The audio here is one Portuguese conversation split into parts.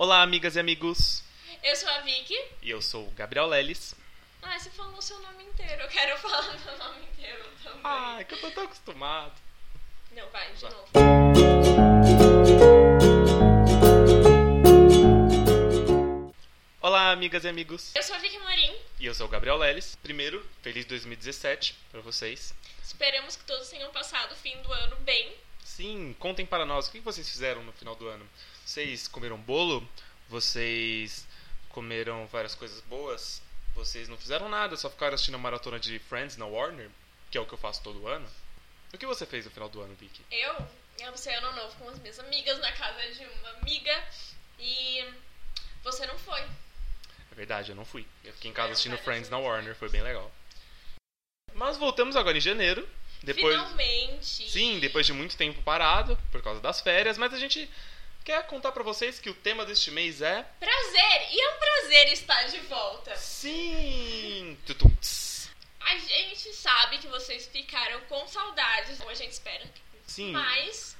Olá, amigas e amigos. Eu sou a Vicky. E eu sou o Gabriel Leles. Ah, você falou o seu nome inteiro. Eu quero falar meu nome inteiro também. Ah, é que eu tô tão acostumado. Não, vai, de Vai. novo. Olá, amigas e amigos. Eu sou a Vicky Morim. E eu sou o Gabriel Leles. Primeiro, feliz 2017 pra vocês. Esperamos que todos tenham passado o fim do ano bem. Sim, contem para nós o que vocês fizeram no final do ano. Vocês comeram bolo? Vocês comeram várias coisas boas? Vocês não fizeram nada, só ficaram assistindo a maratona de Friends na Warner, que é o que eu faço todo ano. O que você fez no final do ano, Vicky? Eu, eu passei ano novo com as minhas amigas na casa de uma amiga e você não foi. É verdade, eu não fui. Eu fiquei em casa assistindo Friends na. Warner, foi bem legal. Mas voltamos agora em janeiro. Depois, Finalmente. sim, depois de muito tempo parado por causa das férias, mas a gente quer contar pra vocês que o tema deste mês é Prazer! E é um prazer estar de volta. sim, tutum. A gente sabe que vocês ficaram com saudades, como a gente espera. sim. Mas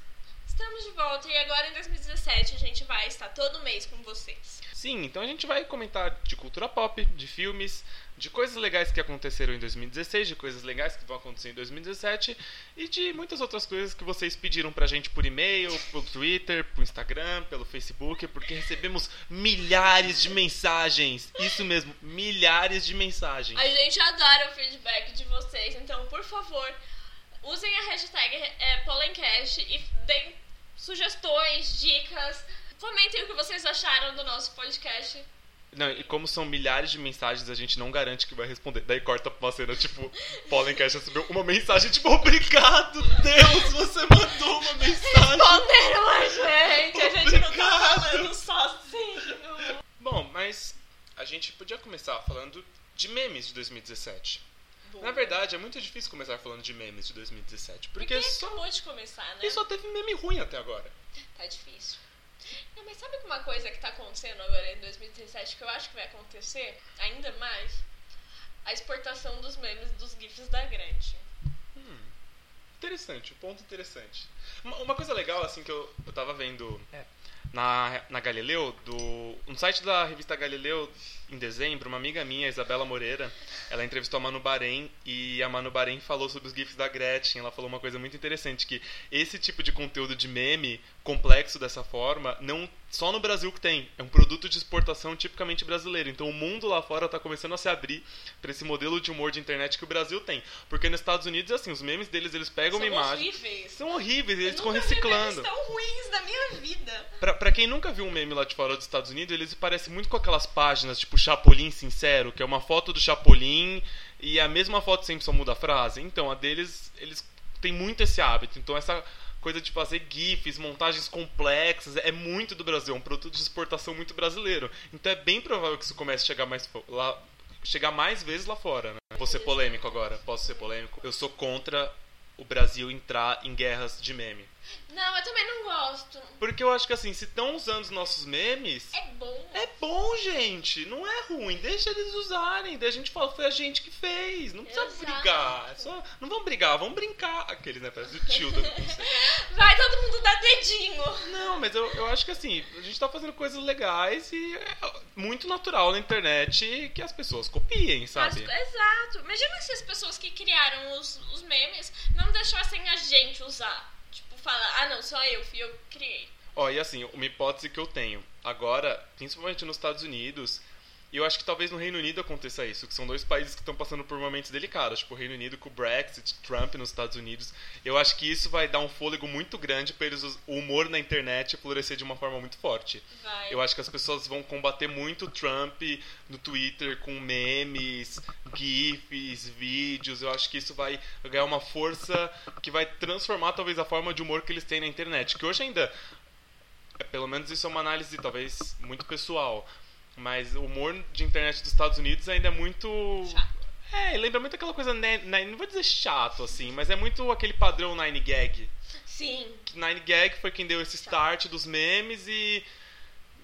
estamos de volta e agora em 2017 a gente vai estar todo mês com vocês. Sim, então a gente vai comentar de cultura pop, de filmes, de coisas legais que aconteceram em 2016, de coisas legais que vão acontecer em 2017 e de muitas outras coisas que vocês pediram pra gente por e-mail, pelo Twitter, pelo Instagram, pelo Facebook, porque recebemos milhares de mensagens. Isso mesmo, milhares de mensagens. A gente adora o feedback de vocês, então por favor, usem a hashtag é, Pollencast e deem sugestões, dicas. Comentem o que vocês acharam do nosso podcast. Não, e como são milhares de mensagens, a gente não garante que vai responder. Daí corta pra uma cena, tipo, Pollencast recebeu uma mensagem, tipo, obrigado, Deus, você mandou uma mensagem. Responderam a gente! A gente não tá falando sozinho. Bom, mas a gente podia começar falando de memes de 2017. Na verdade, é muito difícil começar falando de memes de 2017, porque, Porque só, acabou de começar, né? e só teve meme ruim até agora. Tá difícil. Não, mas sabe uma coisa que tá acontecendo agora em 2017 que eu acho que vai acontecer ainda mais? A exportação dos memes dos GIFs da Gretchen. Interessante, um ponto interessante. Uma, uma coisa legal, assim, que eu, eu tava vendo na, na Galileu, do, no site da revista Galileu, em dezembro, uma amiga minha, Isabela Moreira, ela entrevistou a Manu Bahrein e a Manu Bahrein falou sobre os GIFs da Gretchen. Ela falou uma coisa muito interessante, que esse tipo de conteúdo de meme complexo dessa forma, não só no Brasil que tem. É um produto de exportação tipicamente brasileiro. Então o mundo lá fora tá começando a se abrir para esse modelo de humor de internet que o Brasil tem. Porque nos Estados Unidos, assim, os memes deles, eles pegam São uma imagem... horríveis. São horríveis, eles ficam reciclando. tão ruins da minha vida. Pra, pra quem nunca viu um meme lá de fora dos Estados Unidos, eles parecem muito com aquelas páginas, tipo Chapolin Sincero, que é uma foto do Chapolin e a mesma foto sempre só muda a frase. Então, a deles, eles têm muito esse hábito. Então, essa coisa de fazer GIFs, montagens complexas, é muito do Brasil, é um produto de exportação muito brasileiro. Então, é bem provável que isso comece a chegar mais lá. Chegar mais vezes lá fora, né? Vou ser polêmico agora, posso ser polêmico? Eu sou contra o Brasil entrar em guerras de meme. Não, eu também não gosto. Porque eu acho que assim, se estão usando os nossos memes, É bom. é bom, gente. Não é ruim. Deixa eles usarem. Daí a gente fala, foi a gente que fez. Não precisa Exato. brigar. É só... Não vamos brigar, vamos brincar. Aqueles, né? Parece o tio Vai todo mundo dar dedinho. Não, mas eu, eu acho que assim, a gente tá fazendo coisas legais e é muito natural na internet que as pessoas copiem, sabe? As- exato. Imagina se as pessoas que criaram os, os memes não deixassem a gente usar. Falar, ah não, só eu, fui eu criei. Ó, e assim, uma hipótese que eu tenho. Agora, principalmente nos Estados Unidos, e eu acho que talvez no Reino Unido aconteça isso, que são dois países que estão passando por momentos delicados, tipo o Reino Unido com o Brexit, Trump nos Estados Unidos. Eu acho que isso vai dar um fôlego muito grande para eles o humor na internet florescer de uma forma muito forte. Vai. Eu acho que as pessoas vão combater muito o Trump no Twitter com memes, GIFs, vídeos. Eu acho que isso vai ganhar uma força que vai transformar talvez a forma de humor que eles têm na internet. Que hoje ainda, é, pelo menos isso é uma análise talvez muito pessoal, mas o humor de internet dos Estados Unidos ainda é muito. Chato. É, lembra muito aquela coisa, não vou dizer chato assim, mas é muito aquele padrão Nine Gag. Sim. Nine Gag foi quem deu esse start dos memes e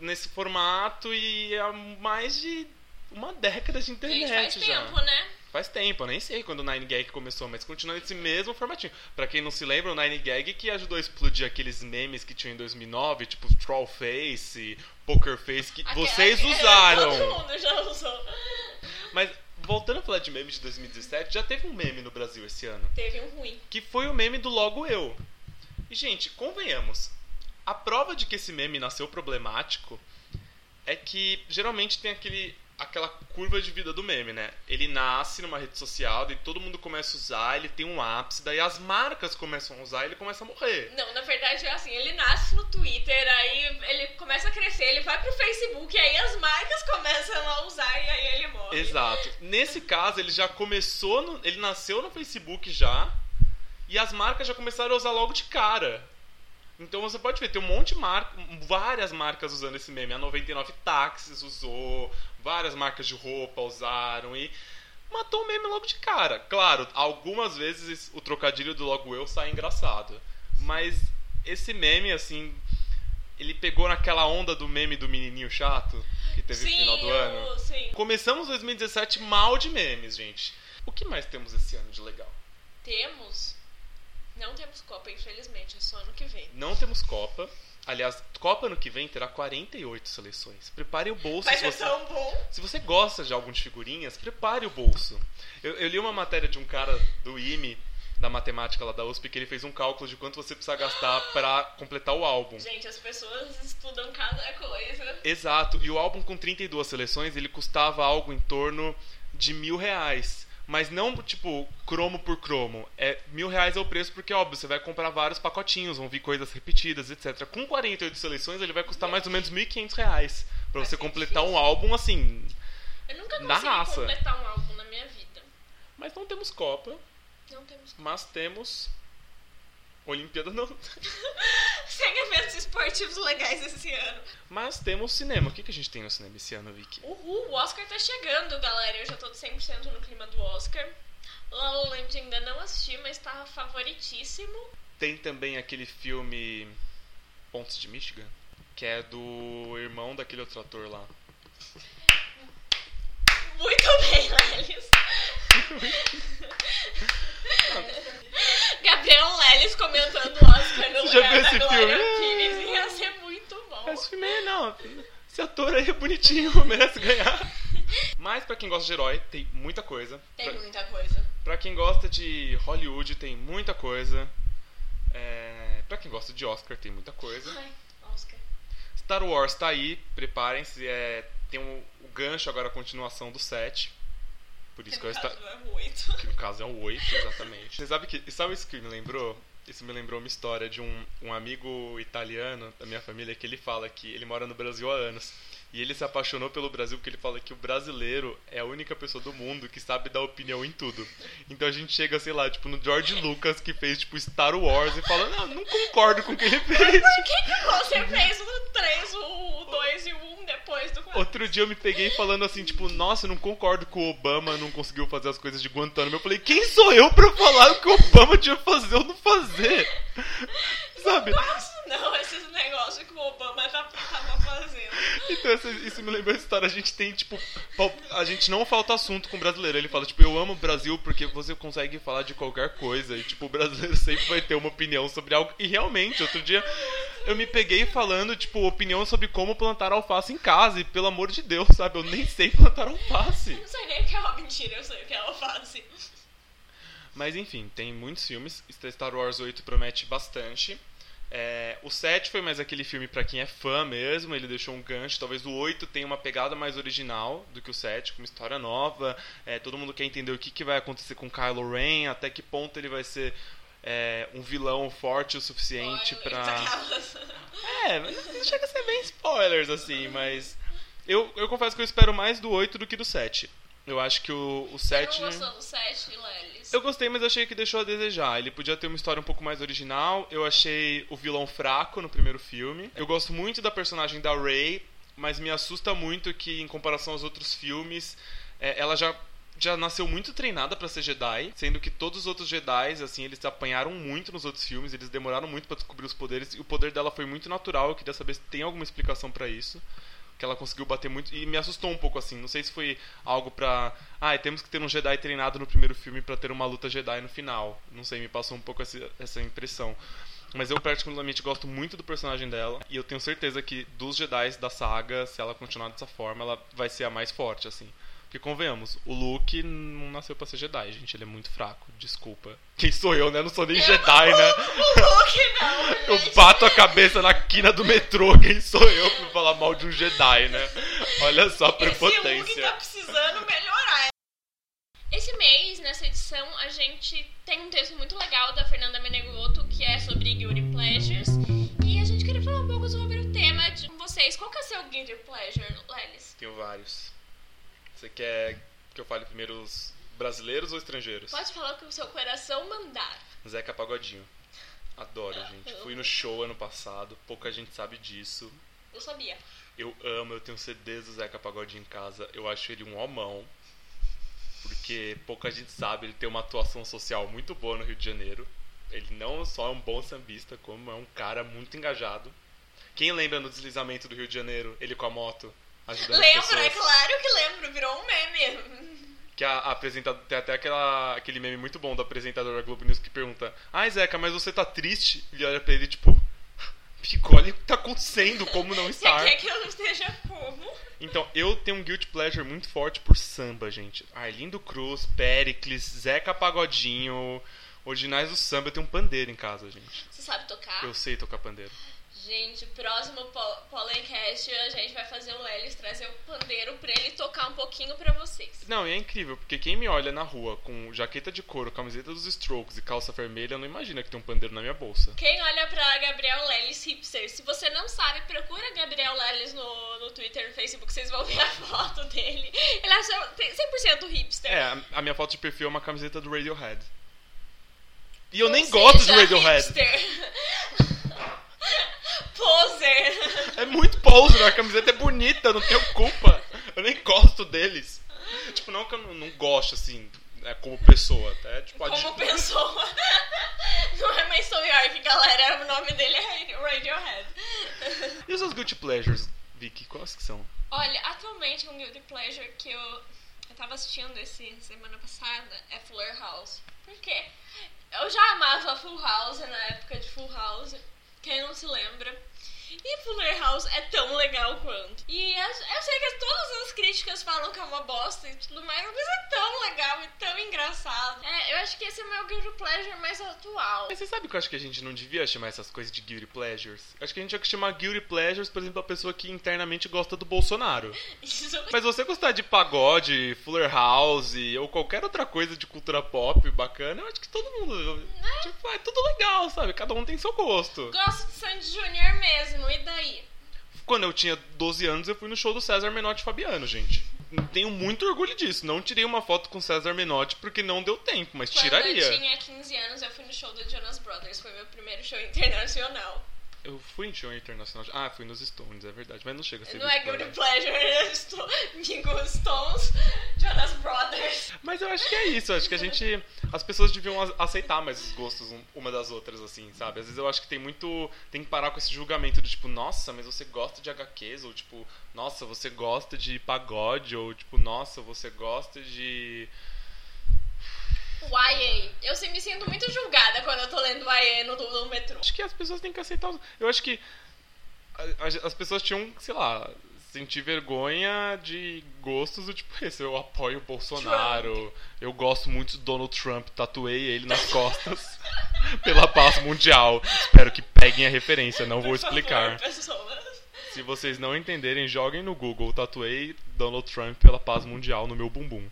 nesse formato e há mais de uma década de internet Gente, faz já. tempo, né? Faz tempo, eu nem sei quando o Nine Gag começou, mas continua nesse mesmo formatinho. Pra quem não se lembra, o Nine Gag que ajudou a explodir aqueles memes que tinham em 2009, tipo Troll Face, Poker Face, que Aquela- vocês aquela- usaram. Todo mundo já usou. Mas voltando a falar de memes de 2017, já teve um meme no Brasil esse ano, Teve um ruim. que foi o meme do Logo Eu. E, gente, convenhamos, a prova de que esse meme nasceu problemático é que geralmente tem aquele aquela curva de vida do meme, né? Ele nasce numa rede social, daí todo mundo começa a usar, ele tem um ápice, daí as marcas começam a usar e ele começa a morrer. Não, na verdade é assim, ele nasce no Twitter, aí ele começa a crescer, ele vai pro Facebook, e aí as marcas começam a usar e aí ele morre. Exato. Nesse caso, ele já começou, no- ele nasceu no Facebook já, e as marcas já começaram a usar logo de cara. Então você pode ver, tem um monte de marcas, várias marcas usando esse meme. A 99 Táxis usou, várias marcas de roupa usaram e matou o meme logo de cara. Claro, algumas vezes o trocadilho do logo eu sai engraçado. Mas esse meme, assim, ele pegou naquela onda do meme do menininho chato que teve no sim, final do eu- ano. sim. Começamos 2017 mal de memes, gente. O que mais temos esse ano de legal? Temos. Não temos Copa, infelizmente, é só ano que vem. Não temos Copa. Aliás, Copa ano que vem terá 48 seleções. Prepare o bolso Mas se é você, tão bom. se você gosta de álbum de figurinhas, prepare o bolso. Eu, eu li uma matéria de um cara do IME, da matemática lá da USP, que ele fez um cálculo de quanto você precisa gastar pra completar o álbum. Gente, as pessoas estudam cada coisa. Exato. E o álbum com 32 seleções, ele custava algo em torno de mil reais. Mas não, tipo, cromo por cromo. É mil reais é o preço porque, óbvio, você vai comprar vários pacotinhos, vão vir coisas repetidas, etc. Com 48 seleções, ele vai custar mais ou menos 1.500 reais. Pra você completar um álbum, assim... Eu nunca Na consegui raça. completar um álbum na minha vida. Mas não temos Copa, Não temos mas temos... Olimpíada não. Sem eventos esportivos legais esse ano. Mas temos cinema. O que, que a gente tem no cinema esse ano, Vicky? Uhul, o Oscar tá chegando, galera. Eu já tô 100% no clima do Oscar. La La Land ainda não assisti, mas tá favoritíssimo. Tem também aquele filme Pontes de Michigan, que é do irmão daquele outro ator lá. Muito bem, Lelis. Gabriel Lelis comentando o Oscar no Você já lugar viu esse Glória filme? Pires. Ia ser muito bom. Esse filme é, não. Esse ator aí é bonitinho, merece ganhar. Mas pra quem gosta de herói, tem muita coisa. Tem Pra, muita coisa. pra quem gosta de Hollywood, tem muita coisa. É, pra quem gosta de Oscar, tem muita coisa. Ai, Oscar. Star Wars tá aí, preparem-se. É, tem o gancho agora, a continuação do 7. Por isso que eu No está. caso, é muito. Que no caso é o 8, exatamente. Você sabe que. Sabe isso que me lembrou? Isso me lembrou uma história de um, um amigo italiano da minha família que ele fala que ele mora no Brasil há anos. E ele se apaixonou pelo Brasil porque ele fala que o brasileiro é a única pessoa do mundo que sabe dar opinião em tudo. Então a gente chega, sei lá, tipo, no George Lucas que fez, tipo, Star Wars e fala, não, não concordo com o que ele fez. Por que, que você fez o 3, o 2 e o 1 depois do 4? Outro dia eu me peguei falando assim, tipo, nossa, não concordo que o Obama não conseguiu fazer as coisas de Guantánamo. Eu falei, quem sou eu pra falar o que o Obama tinha fazer ou não fazer? Sabe? Nossa, não, esses negócios que o Obama tá, tava fazendo. Então essa- isso me lembrou a história. A gente tem, tipo, a gente não falta assunto com o brasileiro. Ele fala, tipo, eu amo o Brasil porque você consegue falar de qualquer coisa. E, tipo, o brasileiro sempre vai ter uma opinião sobre algo. E realmente, outro dia eu me peguei falando, tipo, opinião sobre como plantar alface em casa. E pelo amor de Deus, sabe? Eu nem sei plantar alface. Eu não sei nem o que é uma mentira, eu sei o que ela faz. Mas enfim, tem muitos filmes. Star Wars 8 promete bastante. É, o 7 foi mais aquele filme pra quem é fã mesmo, ele deixou um gancho. Talvez o 8 tenha uma pegada mais original do que o 7, com uma história nova. É, todo mundo quer entender o que, que vai acontecer com Kylo Ren, até que ponto ele vai ser é, um vilão forte o suficiente aquelas. É, não chega a ser bem spoilers assim, mas. Eu, eu confesso que eu espero mais do 8 do que do 7. Eu acho que o, o 7. Você não gostou do 7, Lelis? Eu gostei, mas achei que deixou a desejar. Ele podia ter uma história um pouco mais original. Eu achei o vilão fraco no primeiro filme. Eu gosto muito da personagem da Rey, mas me assusta muito que, em comparação aos outros filmes, é, ela já já nasceu muito treinada pra ser Jedi, sendo que todos os outros Jedi, assim, eles apanharam muito nos outros filmes, eles demoraram muito pra descobrir os poderes e o poder dela foi muito natural. Eu queria saber se tem alguma explicação pra isso. Que ela conseguiu bater muito e me assustou um pouco assim. Não sei se foi algo pra, ah, temos que ter um Jedi treinado no primeiro filme para ter uma luta Jedi no final. Não sei, me passou um pouco essa, essa impressão. Mas eu particularmente gosto muito do personagem dela e eu tenho certeza que dos Jedi da saga, se ela continuar dessa forma, ela vai ser a mais forte assim. Porque convenhamos, o Luke não nasceu pra ser Jedi, gente. Ele é muito fraco. Desculpa. Quem sou eu, né? Eu não sou nem eu, Jedi, o, né? O Luke não. Gente. Eu bato a cabeça na quina do metrô. Quem sou eu pra falar mal de um Jedi, né? Olha só a prepotência. Esse Luke tá precisando melhorar. Esse mês, nessa edição, a gente tem um texto muito legal da Fernanda Menegotto que é sobre Guilty Pleasures. E a gente queria falar um pouco sobre o tema de vocês. Qual que é o seu Guilty Pleasure, Lelis? Tenho vários. Você quer que eu fale primeiro os brasileiros ou estrangeiros? Pode falar o que o seu coração mandar. Zeca Pagodinho. Adoro, ah, gente. Fui no show ano passado, pouca gente sabe disso. Eu sabia. Eu amo, eu tenho CDs do Zeca Pagodinho em casa. Eu acho ele um homão. Porque pouca gente sabe, ele tem uma atuação social muito boa no Rio de Janeiro. Ele não só é um bom sambista, como é um cara muito engajado. Quem lembra no deslizamento do Rio de Janeiro, ele com a moto? Ajudando lembro, é claro que lembro, virou um meme. Que a, a apresentadora. Tem até aquela, aquele meme muito bom do apresentador da Globo News que pergunta: Ai, Zeca, mas você tá triste? Ele olha pra ele, tipo. Olha o que tá acontecendo, como não estar. Você quer que eu não esteja como? Então, eu tenho um guilt pleasure muito forte por samba, gente. Arlindo Cruz, Pericles, Zeca Pagodinho, originais do samba. Eu tenho um pandeiro em casa, gente. Você sabe tocar? Eu sei tocar pandeiro. Gente, próximo Pollencast a gente vai fazer o Lelis trazer o pandeiro pra ele tocar um pouquinho pra vocês. Não, e é incrível, porque quem me olha na rua com jaqueta de couro, camiseta dos Strokes e calça vermelha, não imagina que tem um pandeiro na minha bolsa. Quem olha pra Gabriel Lelis hipster, se você não sabe, procura Gabriel Lelis no, no Twitter, no Facebook, vocês vão ver a foto dele. Ele é 100% hipster. É, a minha foto de perfil é uma camiseta do Radiohead. E eu Ou nem seja, gosto de Radiohead. Hipster. Poser! É muito poser, a camiseta é bonita, não tenho culpa. Eu nem gosto deles. Tipo, não que eu não, não gosto, assim, é como pessoa, até. Tipo, como pessoa. Não é Mason York, galera. O nome dele é Radiohead. E os seus guilty pleasures, Vicky? Quais que são? Olha, atualmente um guilty pleasure que eu, eu tava assistindo esse semana passada é Fuller House. Por quê? Eu já amava Full House na época de Full House. Quem não se lembra? E Fuller House é tão legal quanto. E eu, eu sei que todas as críticas falam que é uma bosta e tudo mais, mas é tão legal e tão engraçado. É, eu acho que esse é o meu Guilty Pleasure mais atual. Mas você sabe que eu acho que a gente não devia chamar essas coisas de Guilty Pleasures? Eu acho que a gente tinha que chamar Guilty Pleasures, por exemplo, a pessoa que internamente gosta do Bolsonaro. Isso. Mas você gostar de pagode, Fuller House ou qualquer outra coisa de cultura pop bacana, eu acho que todo mundo. Né? Tipo, é tudo legal, sabe? Cada um tem seu gosto. Gosto de Sandy Junior mesmo e daí? Quando eu tinha 12 anos, eu fui no show do César Menotti Fabiano, gente. Tenho muito orgulho disso. Não tirei uma foto com César Menotti porque não deu tempo, mas Quando tiraria. Quando eu tinha 15 anos, eu fui no show do Jonas Brothers. Foi meu primeiro show internacional. Eu fui em show internacional. Ah, fui nos Stones, é verdade. Mas não chega a ser. Não é Guilty Pleasure, é Amigo Stones, Jonas Brothers. Mas eu acho que é isso. Acho que a gente. As pessoas deviam aceitar mais os gostos uma das outras, assim, sabe? Às vezes eu acho que tem muito. Tem que parar com esse julgamento do tipo, nossa, mas você gosta de HQs? Ou tipo, nossa, você gosta de pagode? Ou tipo, nossa, você gosta de YA. Eu sim, me sinto muito julgada quando eu tô lendo YA no, no metrô. Acho que as pessoas têm que aceitar. Eu acho que as pessoas tinham, sei lá, sentir vergonha de gostos do tipo esse. Eu apoio o Bolsonaro. Trump. Eu gosto muito do Donald Trump. Tatuei ele nas costas pela paz mundial. Espero que peguem a referência. Não Por vou explicar. Se vocês não entenderem, joguem no Google. Tatuei Donald Trump pela paz mundial no meu bumbum.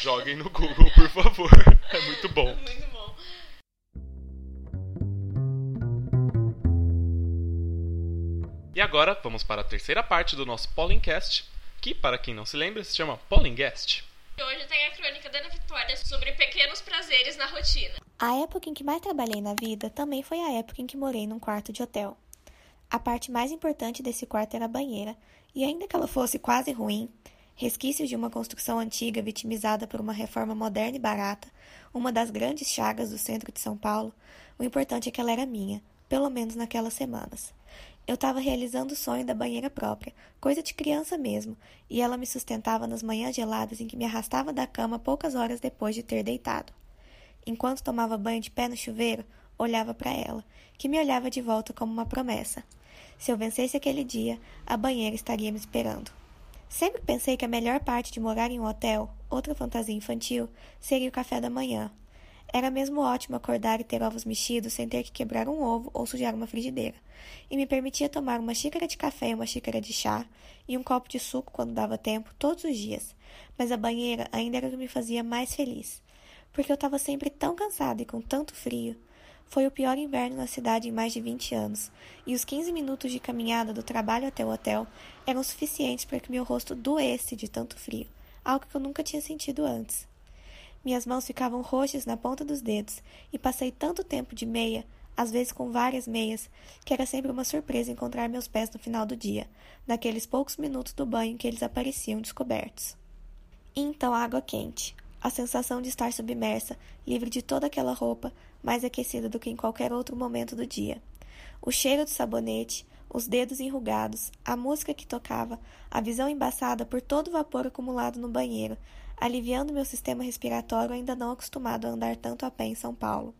Joguem no Google, por favor. É muito bom. É muito bom. E agora vamos para a terceira parte do nosso Pollingcast, que, para quem não se lembra, se chama Pollingcast. Hoje tem a crônica da Ana Vitória sobre pequenos prazeres na rotina. A época em que mais trabalhei na vida também foi a época em que morei num quarto de hotel. A parte mais importante desse quarto era a banheira, e ainda que ela fosse quase ruim, resquícios de uma construção antiga vitimizada por uma reforma moderna e barata, uma das grandes chagas do centro de São Paulo, o importante é que ela era minha, pelo menos naquelas semanas. Eu estava realizando o sonho da banheira própria, coisa de criança mesmo, e ela me sustentava nas manhãs geladas em que me arrastava da cama poucas horas depois de ter deitado. Enquanto tomava banho de pé no chuveiro, olhava para ela, que me olhava de volta como uma promessa. Se eu vencesse aquele dia, a banheira estaria me esperando. Sempre pensei que a melhor parte de morar em um hotel, outra fantasia infantil, seria o café da manhã. Era mesmo ótimo acordar e ter ovos mexidos sem ter que quebrar um ovo ou sujar uma frigideira, e me permitia tomar uma xícara de café e uma xícara de chá e um copo de suco quando dava tempo, todos os dias. Mas a banheira ainda era o que me fazia mais feliz, porque eu estava sempre tão cansada e com tanto frio. Foi o pior inverno na cidade em mais de 20 anos, e os 15 minutos de caminhada do trabalho até o hotel eram suficientes para que meu rosto doesse de tanto frio, algo que eu nunca tinha sentido antes. Minhas mãos ficavam roxas na ponta dos dedos, e passei tanto tempo de meia, às vezes com várias meias, que era sempre uma surpresa encontrar meus pés no final do dia, naqueles poucos minutos do banho em que eles apareciam descobertos. E então a água quente, a sensação de estar submersa, livre de toda aquela roupa, mais aquecida do que em qualquer outro momento do dia. O cheiro do sabonete, os dedos enrugados, a música que tocava, a visão embaçada por todo o vapor acumulado no banheiro, aliviando meu sistema respiratório ainda não acostumado a andar tanto a pé em São Paulo.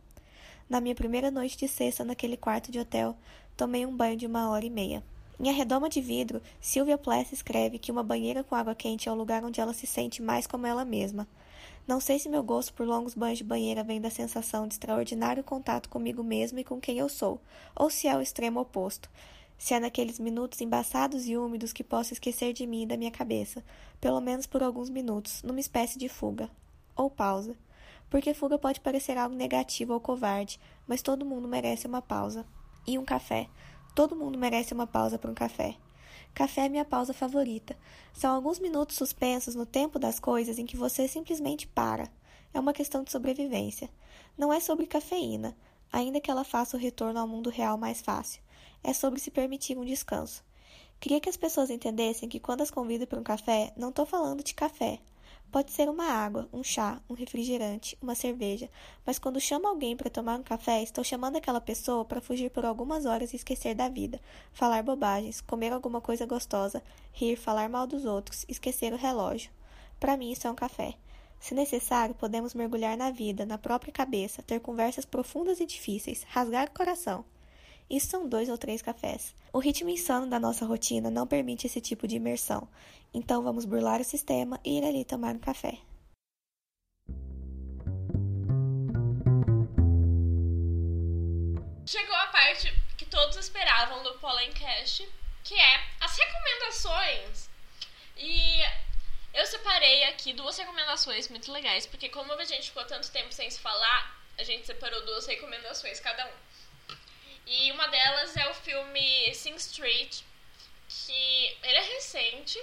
Na minha primeira noite de sexta naquele quarto de hotel, tomei um banho de uma hora e meia. Em A Redoma de Vidro, Sylvia Plath escreve que uma banheira com água quente é o lugar onde ela se sente mais como ela mesma. Não sei se meu gosto por longos banhos de banheira vem da sensação de extraordinário contato comigo mesmo e com quem eu sou, ou se é o extremo oposto. Se é naqueles minutos embaçados e úmidos que posso esquecer de mim e da minha cabeça, pelo menos por alguns minutos, numa espécie de fuga. Ou pausa. Porque fuga pode parecer algo negativo ou covarde, mas todo mundo merece uma pausa. E um café. Todo mundo merece uma pausa para um café. Café é minha pausa favorita. São alguns minutos suspensos no tempo das coisas em que você simplesmente para. É uma questão de sobrevivência. Não é sobre cafeína, ainda que ela faça o retorno ao mundo real mais fácil. É sobre se permitir um descanso. Queria que as pessoas entendessem que quando as convido para um café, não estou falando de café, Pode ser uma água, um chá, um refrigerante, uma cerveja, mas quando chamo alguém para tomar um café, estou chamando aquela pessoa para fugir por algumas horas e esquecer da vida, falar bobagens, comer alguma coisa gostosa, rir, falar mal dos outros, esquecer o relógio. Para mim, isso é um café. Se necessário, podemos mergulhar na vida, na própria cabeça, ter conversas profundas e difíceis, rasgar o coração. Isso são dois ou três cafés. O ritmo insano da nossa rotina não permite esse tipo de imersão, então vamos burlar o sistema e ir ali tomar um café. Chegou a parte que todos esperavam do Pollencast, que é as recomendações. E eu separei aqui duas recomendações muito legais, porque como a gente ficou tanto tempo sem se falar, a gente separou duas recomendações cada um. E uma delas é o filme Sing Street, que ele é recente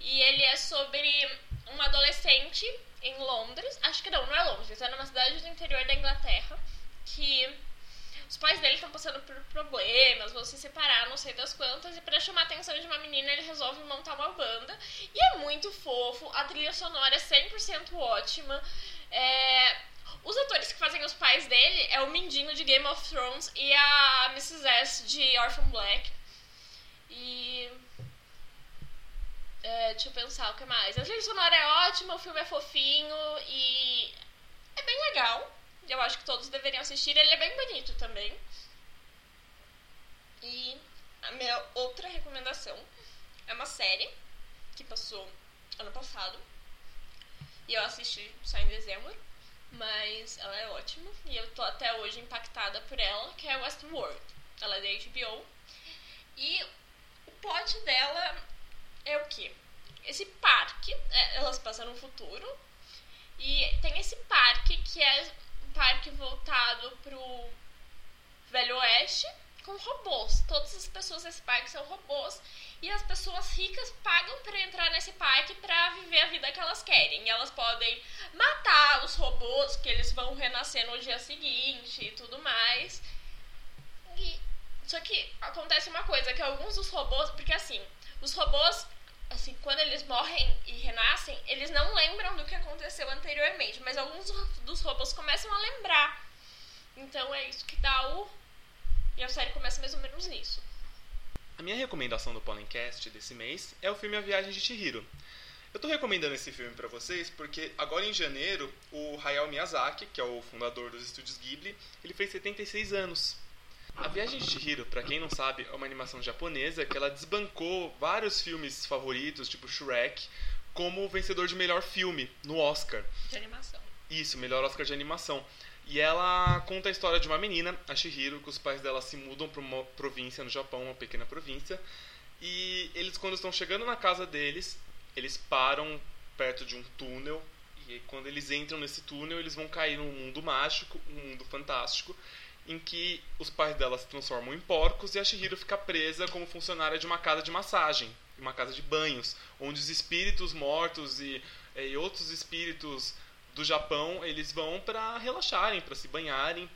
e ele é sobre uma adolescente em Londres, acho que não, não é Londres, é numa cidade do interior da Inglaterra, que os pais dele estão passando por problemas, vão se separar, não sei das quantas, e para chamar a atenção de uma menina, ele resolve montar uma banda. E é muito fofo, a trilha sonora é 100% ótima. É, os atores que fazem os pais dele é o Mindinho de Game of Thrones e a Mrs. S de Orphan Black. E. É, deixa eu pensar o que mais. A trilha sonora é ótima, o filme é fofinho e. É bem legal. Eu acho que todos deveriam assistir. Ele é bem bonito também. E a minha outra recomendação é uma série que passou ano passado. E eu assisti só em dezembro mas ela é ótima e eu tô até hoje impactada por ela, que é Westworld. Ela é da HBO. E o plot dela é o que? Esse parque, é, elas passam no futuro, e tem esse parque que é um parque voltado pro Velho Oeste com robôs. Todas as pessoas desse parque são robôs e as pessoas ricas pagam para entrar nesse parque para viver a vida que elas querem. E elas podem matar os robôs, que eles vão renascer no dia seguinte e tudo mais. E, só que acontece uma coisa, que alguns dos robôs, porque assim, os robôs, assim, quando eles morrem e renascem, eles não lembram do que aconteceu anteriormente, mas alguns dos robôs começam a lembrar. Então é isso que dá o. E a série começa mais ou menos nisso. A minha recomendação do Pollencast desse mês é o filme A Viagem de Chihiro. Eu estou recomendando esse filme para vocês porque agora em janeiro o Hayao Miyazaki, que é o fundador dos estúdios Ghibli, ele fez 76 anos. A Viagem de Chihiro, para quem não sabe, é uma animação japonesa que ela desbancou vários filmes favoritos, tipo Shrek, como vencedor de melhor filme no Oscar. De animação. Isso, melhor Oscar de animação. E ela conta a história de uma menina, a Chihiro, que os pais dela se mudam para uma província no Japão, uma pequena província. E eles, quando estão chegando na casa deles, eles param perto de um túnel e quando eles entram nesse túnel, eles vão cair num mundo mágico, um mundo fantástico, em que os pais dela se transformam em porcos e a Shihiro fica presa como funcionária de uma casa de massagem, uma casa de banhos, onde os espíritos mortos e, e outros espíritos do Japão, eles vão para relaxarem, para se banharem.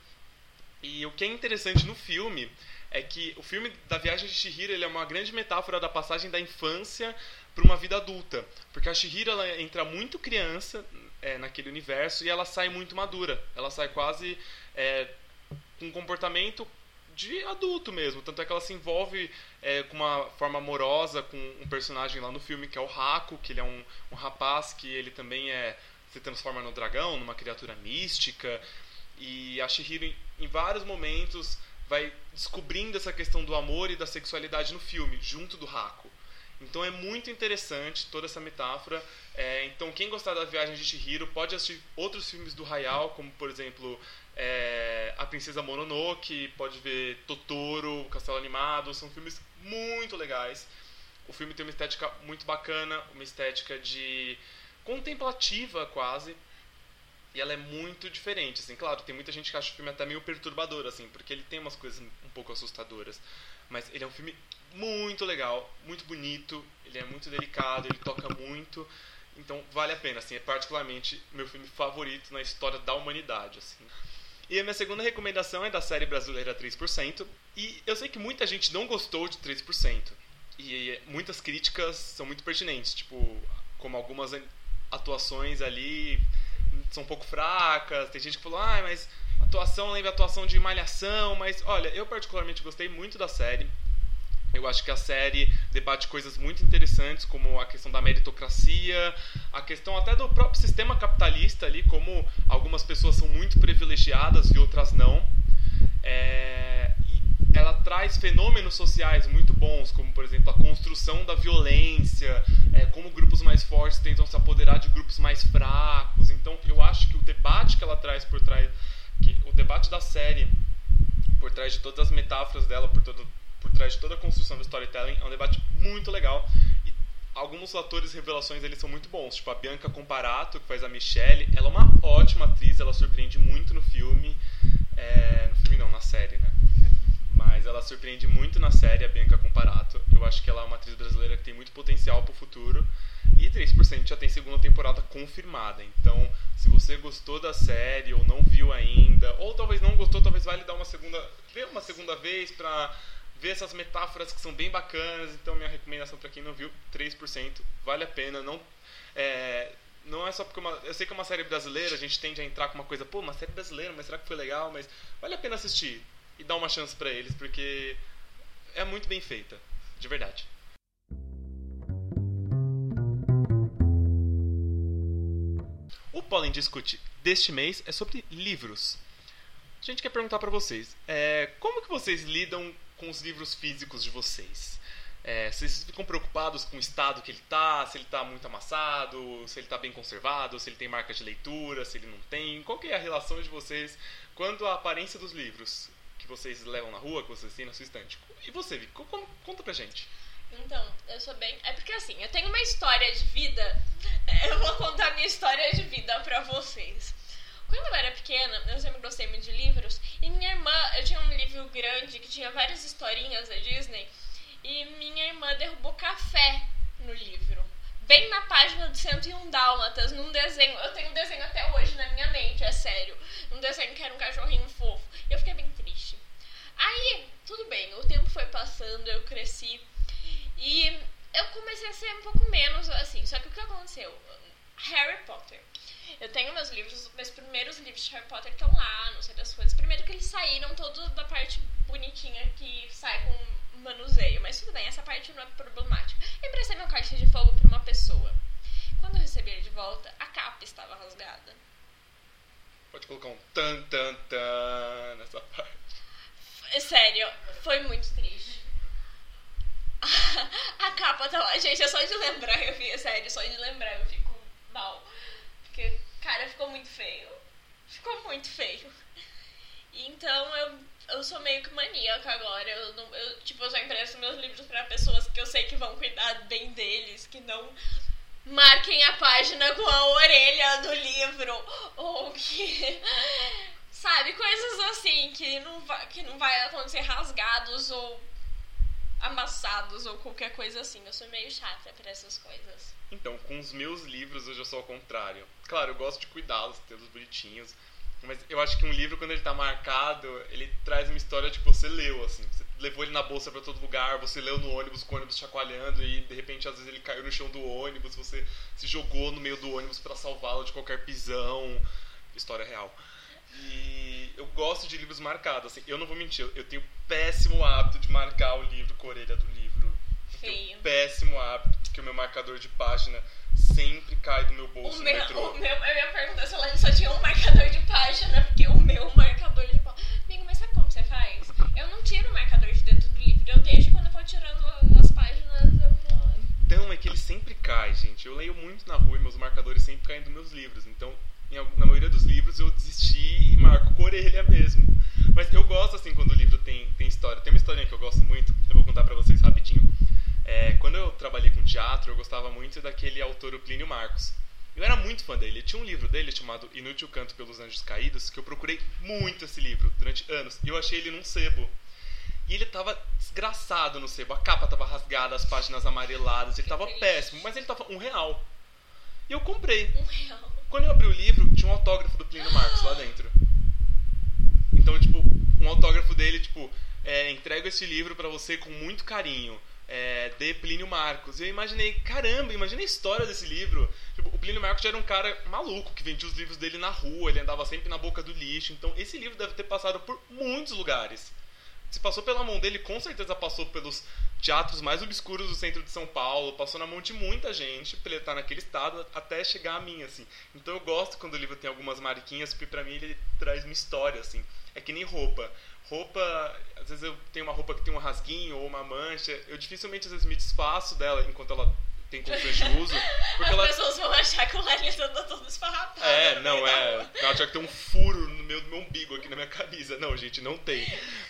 E o que é interessante no filme é que o filme da Viagem de Shihiro ele é uma grande metáfora da passagem da infância para uma vida adulta, porque a Shihiro ela entra muito criança é, naquele universo e ela sai muito madura, ela sai quase é, com um comportamento de adulto mesmo, tanto é que ela se envolve é, com uma forma amorosa com um personagem lá no filme que é o Haku, que ele é um, um rapaz que ele também é se transforma no dragão, numa criatura mística, e a Shihiro em, vários momentos vai descobrindo essa questão do amor e da sexualidade no filme, junto do Haku. Então é muito interessante toda essa metáfora. É, então quem gostar da Viagem de Chihiro pode assistir outros filmes do Hayao, como por exemplo é, A Princesa Mononoke, pode ver Totoro, Castelo Animado, são filmes muito legais. O filme tem uma estética muito bacana, uma estética de contemplativa quase. E ela é muito diferente, assim, claro, tem muita gente que acha o filme até meio perturbador, assim, porque ele tem umas coisas um pouco assustadoras. Mas ele é um filme muito legal, muito bonito, ele é muito delicado, ele toca muito. Então vale a pena, assim, é particularmente meu filme favorito na história da humanidade, assim. E a minha segunda recomendação é da série brasileira 3%, e eu sei que muita gente não gostou de 3%. E muitas críticas são muito pertinentes, tipo, como algumas atuações ali são um pouco fracas, tem gente que falou: "Ah, mas atuação lembra atuação de Malhação", mas olha, eu particularmente gostei muito da série. Eu acho que a série debate coisas muito interessantes, como a questão da meritocracia, a questão até do próprio sistema capitalista ali, como algumas pessoas são muito privilegiadas e outras não. É, ela traz fenômenos sociais muito bons, como por exemplo a construção da violência, é, como grupos mais fortes tentam se apoderar de grupos mais fracos. Então eu acho que o debate que ela traz por trás, que, o debate da série por trás de todas as metáforas dela, por todo por trás de toda a construção do storytelling. É um debate muito legal. E alguns atores revelações eles são muito bons. Tipo, a Bianca Comparato, que faz a Michelle, ela é uma ótima atriz, ela surpreende muito no filme. É, no filme não, na série, né? Mas ela surpreende muito na série, a Bianca Comparato. Eu acho que ela é uma atriz brasileira que tem muito potencial pro futuro. E 3% já tem segunda temporada confirmada. Então, se você gostou da série ou não viu ainda, ou talvez não gostou, talvez vale dar uma segunda, ver uma segunda vez pra ver essas metáforas que são bem bacanas. Então, minha recomendação para quem não viu, 3%, vale a pena. Não é, não é só porque uma, eu sei que é uma série brasileira, a gente tende a entrar com uma coisa, pô, uma série brasileira, mas será que foi legal? Mas vale a pena assistir e dar uma chance para eles, porque é muito bem feita, de verdade. O Pollen Discute deste mês é sobre livros. A gente quer perguntar para vocês, é, como que vocês lidam com os livros físicos de vocês? É, vocês ficam preocupados com o estado que ele está, se ele está muito amassado, se ele está bem conservado, se ele tem marca de leitura, se ele não tem? Qual que é a relação de vocês quanto à aparência dos livros que vocês levam na rua, que vocês têm na sua estante? E você, Vic, conta pra gente. Então, eu sou bem. É porque assim, eu tenho uma história de vida. Eu vou contar minha história de vida pra vocês. Quando eu era pequena, eu sempre gostei muito de livros. E minha irmã, eu tinha um livro grande que tinha várias historinhas da Disney. E minha irmã derrubou café no livro. Bem na página do 101 Dálmatas, num desenho. Eu tenho um desenho até hoje na minha mente, é sério. Um desenho que era um cachorrinho fofo. E eu fiquei bem triste. Aí, tudo bem, o tempo foi passando, eu cresci. E eu comecei a ser um pouco menos assim. Só que o que aconteceu? Harry Potter. Eu tenho meus livros, meus primeiros livros de Harry Potter estão lá, não sei das coisas. Primeiro que eles saíram todos da parte bonitinha que sai com manuseio, mas tudo bem, essa parte não é problemática. Eu emprestei meu caixa de fogo pra uma pessoa. Quando eu recebi ele de volta, a capa estava rasgada. Pode colocar um tan tan tan nessa parte. Sério, foi muito triste. A capa tá lá. Gente, é só de lembrar, eu fico, sério, só de lembrar eu fico mal. Porque, cara, ficou muito feio. Ficou muito feio. Então eu, eu sou meio que maníaca agora. Eu, não, eu, tipo, eu só empresto meus livros para pessoas que eu sei que vão cuidar bem deles, que não marquem a página com a orelha do livro. Ou que. Sabe, coisas assim que não vai, que não vai acontecer rasgados ou amassados ou qualquer coisa assim. Eu sou meio chata para essas coisas. Então, com os meus livros eu já sou ao contrário. Claro, eu gosto de cuidá-los, tê-los bonitinhos. Mas eu acho que um livro, quando ele tá marcado, ele traz uma história de que você leu, assim. Você levou ele na bolsa para todo lugar, você leu no ônibus com o ônibus chacoalhando e de repente às vezes ele caiu no chão do ônibus, você se jogou no meio do ônibus para salvá-lo de qualquer pisão. História real. E eu gosto de livros marcados, assim. Eu não vou mentir, eu tenho péssimo hábito de marcar o livro com a orelha do livro. Feio. péssimo hábito, que o meu marcador de página sempre cai do meu bolso o no meu, metrô. o meu, eu ia perguntar se ela só tinha um marcador de página, porque o meu marcador de página. Amigo, mas sabe como você faz? Eu não tiro o marcador de dentro do livro, eu deixo quando eu vou tirando as páginas, eu vou. Então, é que ele sempre cai, gente. Eu leio muito na rua e meus marcadores sempre caem dos meus livros. Então, na maioria dos livros eu desisti e marco a orelha mesmo. Mas eu gosto, assim, quando o livro tem, tem história. Tem uma historinha que eu gosto muito, eu vou contar pra vocês rapidinho. É, quando eu trabalhei com teatro, eu gostava muito daquele autor, o Plínio Marcos. Eu era muito fã dele. Tinha um livro dele chamado Inútil Canto pelos Anjos Caídos, que eu procurei muito esse livro durante anos. E eu achei ele num sebo. E ele tava desgraçado no sebo. A capa tava rasgada, as páginas amareladas. Ele tava péssimo, mas ele tava um real. E eu comprei. Um real. Quando eu abri o livro, tinha um autógrafo do Plínio Marcos lá dentro. Então, tipo, um autógrafo dele, tipo, é, entrego esse livro pra você com muito carinho. É, de Plínio Marcos. E eu imaginei, caramba, imagina a história desse livro. Tipo, o Plínio Marcos era um cara maluco que vendia os livros dele na rua, ele andava sempre na boca do lixo. Então, esse livro deve ter passado por muitos lugares. Se passou pela mão dele, com certeza passou pelos teatros mais obscuros do centro de São Paulo, passou na mão de muita gente pra ele estar naquele estado até chegar a mim, assim. Então eu gosto quando o livro tem algumas mariquinhas, porque pra mim ele traz uma história, assim. É que nem roupa. Roupa, às vezes eu tenho uma roupa que tem um rasguinho ou uma mancha, eu dificilmente às vezes me desfaço dela enquanto ela tem condições de uso, porque As ela pessoas vão achar que o Larissa tá todo esfarrapado. é, não, da é. Ela tinha que ter um furo meu, no meu umbigo aqui na minha camisa. Não, gente, não tem.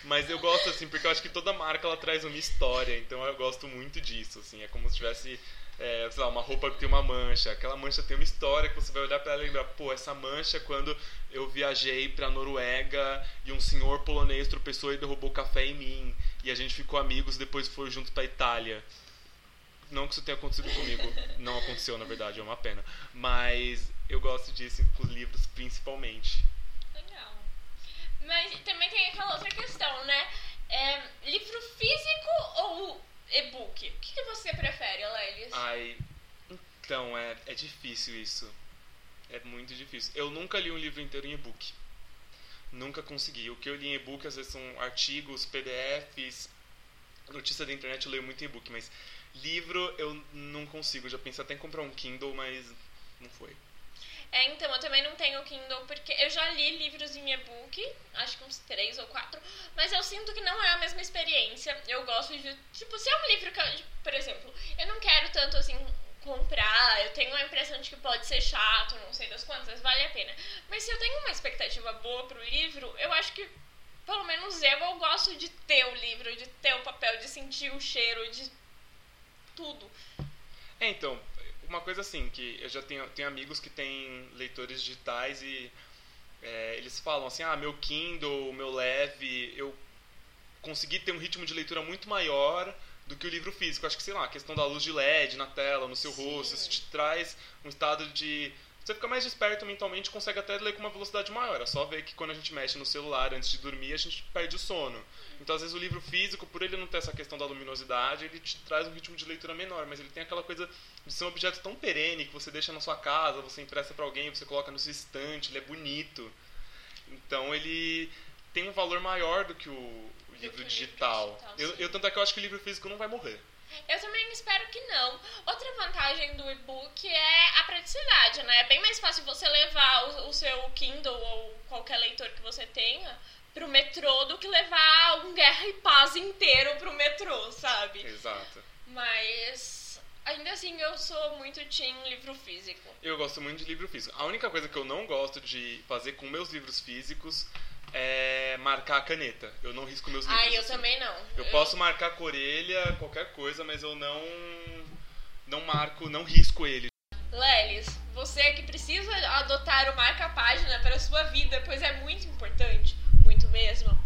Mas eu gosto, assim, porque eu acho que toda marca ela traz uma história. Então eu gosto muito disso, assim. É como se tivesse, é, sei lá, uma roupa que tem uma mancha. Aquela mancha tem uma história que você vai olhar pra ela e lembrar, pô, essa mancha quando eu viajei pra Noruega e um senhor polonês tropeçou e derrubou café em mim. E a gente ficou amigos depois foi junto pra Itália. Não que isso tenha acontecido comigo. Não aconteceu, na verdade, é uma pena. Mas eu gosto disso com os livros, principalmente. Mas também tem aquela outra questão, né? É, livro físico ou e-book? O que, que você prefere, Alelis? Ai, então, é, é difícil isso. É muito difícil. Eu nunca li um livro inteiro em e-book. Nunca consegui. O que eu li em e-book às vezes são artigos, PDFs, notícia da internet eu leio muito em e-book, mas livro eu não consigo. Já pensei até em comprar um Kindle, mas não foi. É, então, eu também não tenho Kindle, porque eu já li livros em e-book, acho que uns três ou quatro, mas eu sinto que não é a mesma experiência. Eu gosto de, tipo, se é um livro que, eu, por exemplo, eu não quero tanto, assim, comprar, eu tenho a impressão de que pode ser chato, não sei das quantas, vale a pena. Mas se eu tenho uma expectativa boa pro livro, eu acho que, pelo menos eu, eu gosto de ter o livro, de ter o papel, de sentir o cheiro, de tudo. É, então, uma coisa assim, que eu já tenho, tenho amigos que têm leitores digitais e é, eles falam assim, ah, meu Kindle, meu Leve, eu consegui ter um ritmo de leitura muito maior do que o livro físico. Acho que, sei lá, a questão da luz de LED na tela, no seu Sim. rosto, isso te traz um estado de... Você fica mais desperto mentalmente, consegue até ler com uma velocidade maior. É só ver que quando a gente mexe no celular antes de dormir, a gente perde o sono. Então, às vezes, o livro físico, por ele não ter essa questão da luminosidade, ele te traz um ritmo de leitura menor, mas ele tem aquela coisa de ser um objeto tão perene que você deixa na sua casa, você empresta pra alguém, você coloca no seu estante, ele é bonito. Então, ele tem um valor maior do que o livro digital. digital, eu, eu tanto é que eu acho que o livro físico não vai morrer. Eu também espero que não. Outra vantagem do e-book é a praticidade, né? É bem mais fácil você levar o, o seu Kindle ou qualquer leitor que você tenha pro metrô do que levar um Guerra e Paz inteiro pro metrô, sabe? Exato. Mas ainda assim eu sou muito team livro físico. Eu gosto muito de livro físico. A única coisa que eu não gosto de fazer com meus livros físicos é marcar a caneta. Eu não risco meus livros. Ah, eu assim. também não. Eu posso marcar com a orelha, qualquer coisa, mas eu não não marco, não risco ele. Lelis, você que precisa adotar o marca-página para a sua vida, pois é muito importante, muito mesmo.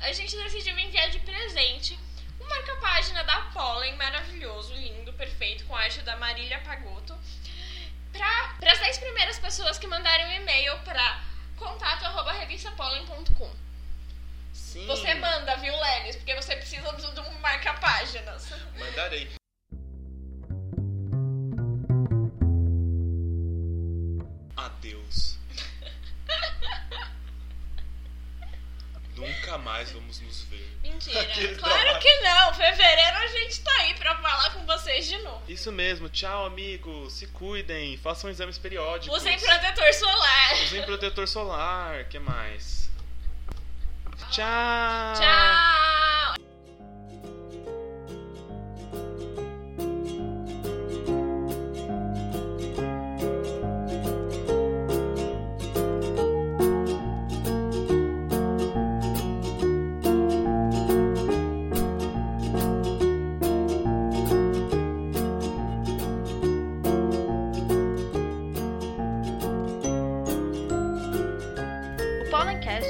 A gente decidiu enviar de presente um marca-página da Pollen maravilhoso, lindo, perfeito, com a arte da Marília Pagotto, para as 10 primeiras pessoas que mandarem um e-mail para contato@revistapollen.com. Sim. Você manda, viu, Lelis? Porque você precisa de um marca-páginas. Mandarei. Nunca mais vamos nos ver. Mentira. Aquele claro trabalho. que não. Fevereiro a gente tá aí pra falar com vocês de novo. Isso mesmo. Tchau, amigos. Se cuidem. Façam exames periódicos. Usem protetor solar. Usem protetor solar. que mais? Tchau. Tchau.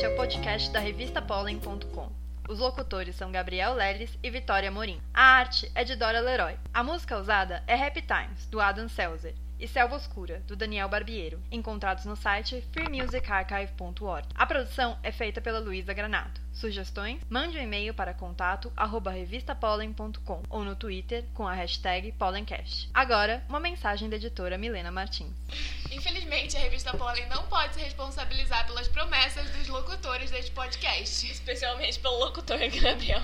Pollencast é o podcast da revista Pollen.com. Os locutores são Gabriel Leles e Vitória Morim. A arte é de Dora Leroy. A música usada é Happy Times, do Adam Selzer, e Selva Oscura, do Daniel Barbiero, encontrados no site freemusicarchive.org. A produção é feita pela Luísa Granato. Sugestões? Mande um e-mail para contato arroba revistapollen.com ou no Twitter com a hashtag Pollencast. Agora, uma mensagem da editora Milena Martins. Infelizmente, a revista Pollen não pode se responsabilizar pelas promessas dos locutores deste podcast. Especialmente pelo locutor Gabriel.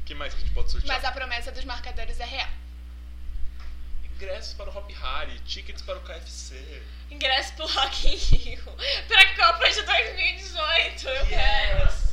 O que mais que a gente pode sortear? Mas a promessa dos marcadores é real. Ingressos para o Hop Harry, tickets para o KFC. Ingresso pro Rock in Rio. Pra Copa de 2018. Eu quero. Yes.